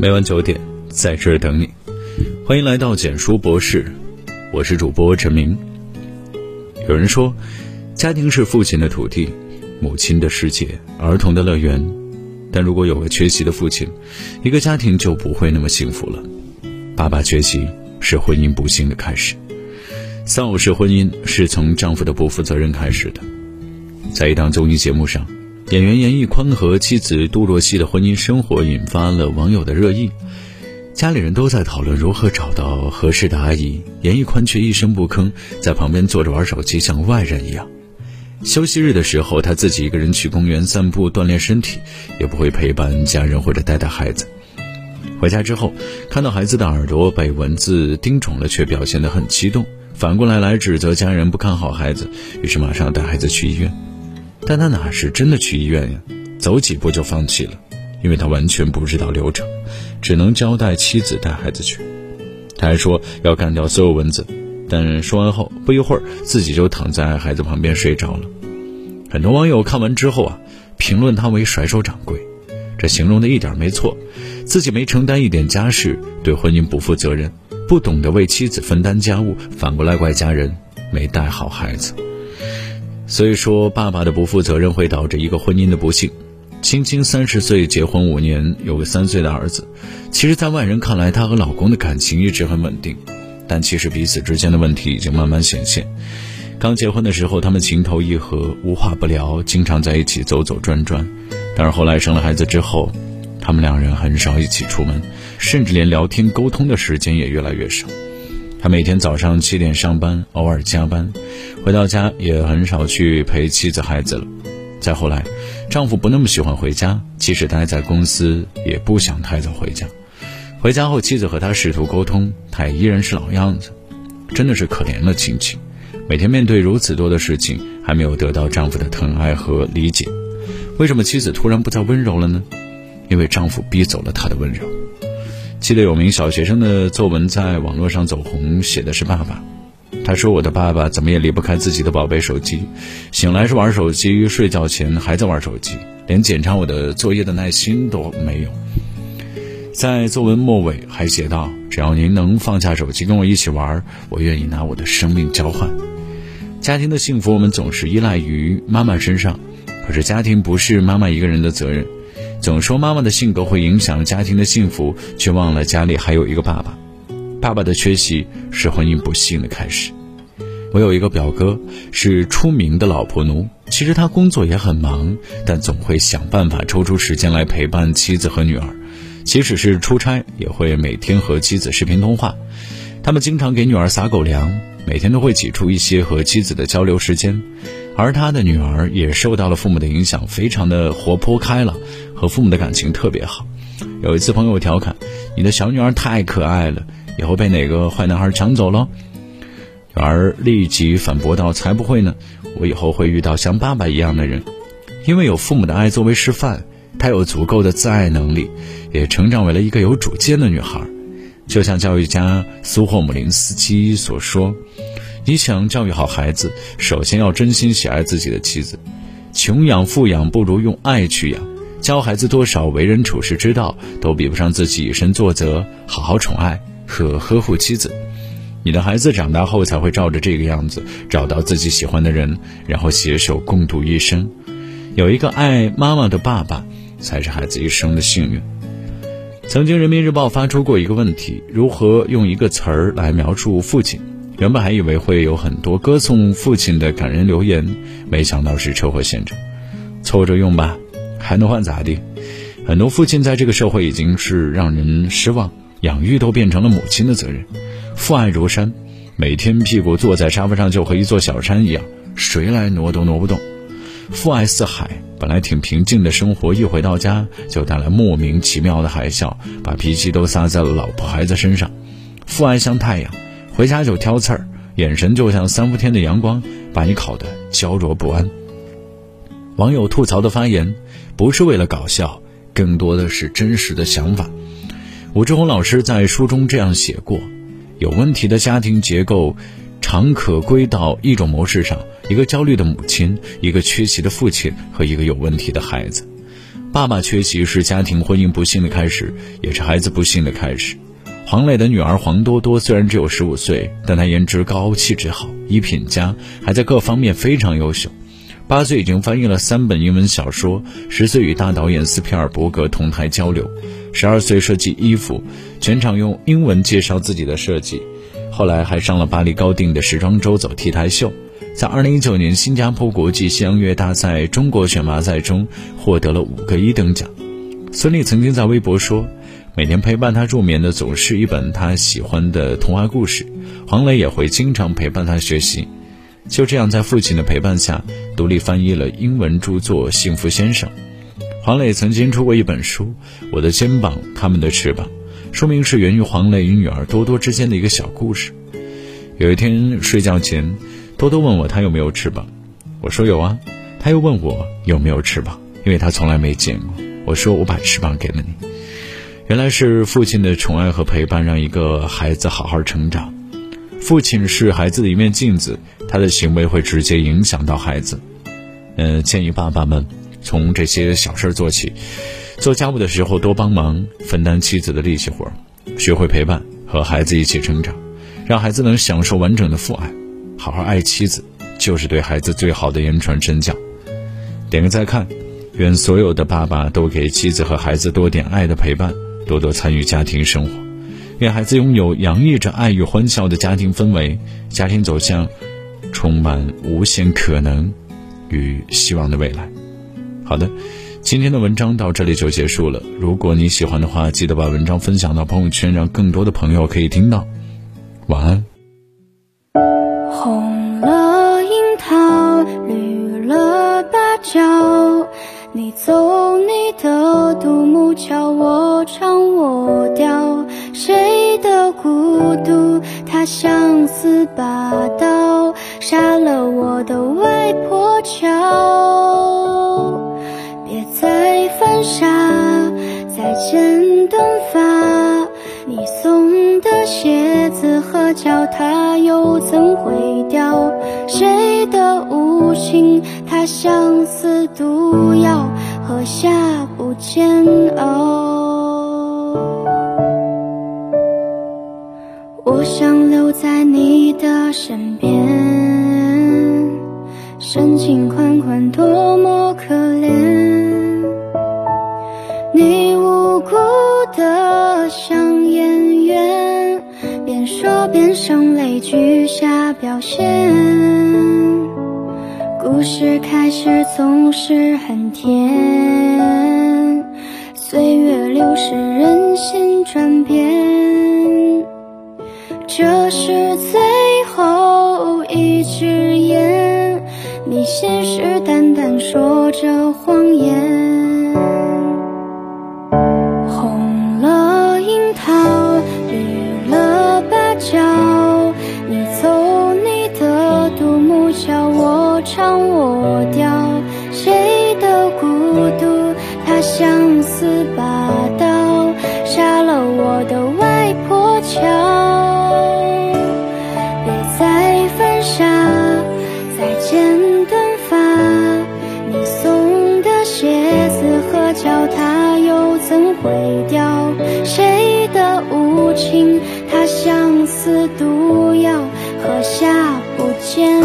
每晚九点，在这儿等你。欢迎来到简书博士，我是主播陈明。有人说，家庭是父亲的土地，母亲的世界，儿童的乐园。但如果有个缺席的父亲，一个家庭就不会那么幸福了。爸爸缺席是婚姻不幸的开始。丧偶式婚姻是从丈夫的不负责任开始的。在一档综艺节目上。演员严屹宽和妻子杜若溪的婚姻生活引发了网友的热议，家里人都在讨论如何找到合适的阿姨，严屹宽却一声不吭，在旁边坐着玩手机，像外人一样。休息日的时候，他自己一个人去公园散步锻炼身体，也不会陪伴家人或者带带孩子。回家之后，看到孩子的耳朵被蚊子叮肿了，却表现得很激动，反过来来指责家人不看好孩子，于是马上带孩子去医院。但他哪是真的去医院呀？走几步就放弃了，因为他完全不知道流程，只能交代妻子带孩子去。他还说要干掉所有蚊子，但说完后不一会儿自己就躺在孩子旁边睡着了。很多网友看完之后啊，评论他为甩手掌柜，这形容的一点没错，自己没承担一点家事，对婚姻不负责任，不懂得为妻子分担家务，反过来怪家人没带好孩子。所以说，爸爸的不负责任会导致一个婚姻的不幸。青青三十岁，结婚五年，有个三岁的儿子。其实，在外人看来，她和老公的感情一直很稳定，但其实彼此之间的问题已经慢慢显现。刚结婚的时候，他们情投意合，无话不聊，经常在一起走走转转。但是后来生了孩子之后，他们两人很少一起出门，甚至连聊天沟通的时间也越来越少。他每天早上七点上班，偶尔加班，回到家也很少去陪妻子孩子了。再后来，丈夫不那么喜欢回家，即使待在公司，也不想太早回家。回家后，妻子和他试图沟通，他也依然是老样子，真的是可怜了亲戚。每天面对如此多的事情，还没有得到丈夫的疼爱和理解。为什么妻子突然不再温柔了呢？因为丈夫逼走了她的温柔。记得有名小学生的作文在网络上走红，写的是爸爸。他说：“我的爸爸怎么也离不开自己的宝贝手机，醒来是玩手机，睡觉前还在玩手机，连检查我的作业的耐心都没有。”在作文末尾还写道：“只要您能放下手机跟我一起玩，我愿意拿我的生命交换。”家庭的幸福，我们总是依赖于妈妈身上，可是家庭不是妈妈一个人的责任。总说妈妈的性格会影响家庭的幸福，却忘了家里还有一个爸爸。爸爸的缺席是婚姻不幸的开始。我有一个表哥，是出名的老婆奴。其实他工作也很忙，但总会想办法抽出时间来陪伴妻子和女儿。即使是出差，也会每天和妻子视频通话。他们经常给女儿撒狗粮，每天都会挤出一些和妻子的交流时间。而他的女儿也受到了父母的影响，非常的活泼开朗，和父母的感情特别好。有一次，朋友调侃：“你的小女儿太可爱了，以后被哪个坏男孩抢走了？”女儿立即反驳道：“才不会呢！我以后会遇到像爸爸一样的人，因为有父母的爱作为示范，她有足够的自爱能力，也成长为了一个有主见的女孩。就像教育家苏霍姆林斯基所说。”你想教育好孩子，首先要真心喜爱自己的妻子。穷养富养不如用爱去养。教孩子多少为人处事之道，都比不上自己以身作则，好好宠爱和呵护妻子。你的孩子长大后才会照着这个样子找到自己喜欢的人，然后携手共度一生。有一个爱妈妈的爸爸，才是孩子一生的幸运。曾经，《人民日报》发出过一个问题：如何用一个词儿来描述父亲？原本还以为会有很多歌颂父亲的感人留言，没想到是车祸现场。凑着用吧，还能换咋地？很多父亲在这个社会已经是让人失望，养育都变成了母亲的责任。父爱如山，每天屁股坐在沙发上就和一座小山一样，谁来挪都挪不动。父爱似海，本来挺平静的生活，一回到家就带来莫名其妙的海啸，把脾气都撒在了老婆孩子身上。父爱像太阳。回家就挑刺儿，眼神就像三伏天的阳光，把你烤得焦灼不安。网友吐槽的发言，不是为了搞笑，更多的是真实的想法。武志红老师在书中这样写过：有问题的家庭结构，常可归到一种模式上：一个焦虑的母亲，一个缺席的父亲和一个有问题的孩子。爸爸缺席是家庭婚姻不幸的开始，也是孩子不幸的开始。黄磊的女儿黄多多虽然只有十五岁，但她颜值高、气质好、衣品佳，还在各方面非常优秀。八岁已经翻译了三本英文小说，十岁与大导演斯皮尔伯格同台交流，十二岁设计衣服，全场用英文介绍自己的设计。后来还上了巴黎高定的时装周走 T 台秀，在二零一九年新加坡国际西洋乐大赛中国选拔赛中获得了五个一等奖。孙俪曾经在微博说。每天陪伴他入眠的总是一本他喜欢的童话故事，黄磊也会经常陪伴他学习。就这样，在父亲的陪伴下，独立翻译了英文著作《幸福先生》。黄磊曾经出过一本书《我的肩膀，他们的翅膀》，书名是源于黄磊与女儿多多之间的一个小故事。有一天睡觉前，多多问我他有没有翅膀，我说有啊。他又问我有没有翅膀，因为他从来没见过。我说我把翅膀给了你。原来是父亲的宠爱和陪伴，让一个孩子好好成长。父亲是孩子的一面镜子，他的行为会直接影响到孩子。嗯，建议爸爸们从这些小事做起，做家务的时候多帮忙，分担妻子的力气活学会陪伴，和孩子一起成长，让孩子能享受完整的父爱。好好爱妻子，就是对孩子最好的言传身教。点个再看，愿所有的爸爸都给妻子和孩子多点爱的陪伴。多多参与家庭生活，愿孩子拥有洋溢着爱与欢笑的家庭氛围，家庭走向充满无限可能与希望的未来。好的，今天的文章到这里就结束了。如果你喜欢的话，记得把文章分享到朋友圈，让更多的朋友可以听到。晚安。红了樱桃，绿了芭蕉。你走你的独木桥，我唱我调。孤独？它像似把刀，杀了我的外婆桥。别再犯傻，再见短发。你送的鞋子和脚踏又怎会掉？谁的无情？它像似毒药，喝下不煎熬。想留在你的身边，深情款款，多么可怜。你无辜的像演员，边说边声泪俱下表现。故事开始总是很甜，岁月流逝，人心转变，这是最后一支烟，你信誓旦旦说着谎言，无情？它像似毒药，喝下不见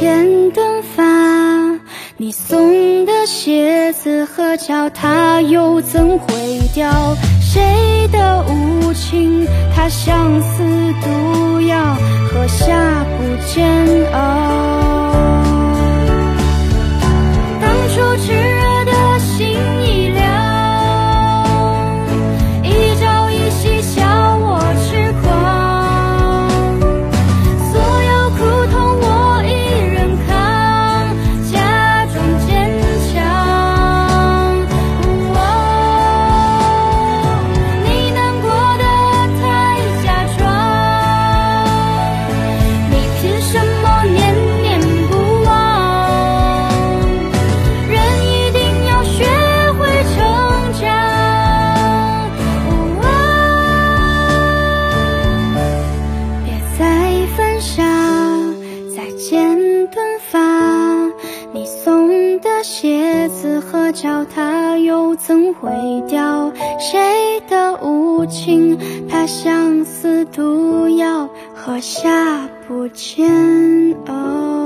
剪短发，你送的鞋子和。脚它又怎会掉？谁的无情？它像似毒药，喝下不煎熬。当初只鞋子和脚踏又怎会掉？谁的无情？它像似毒药，喝下不煎熬。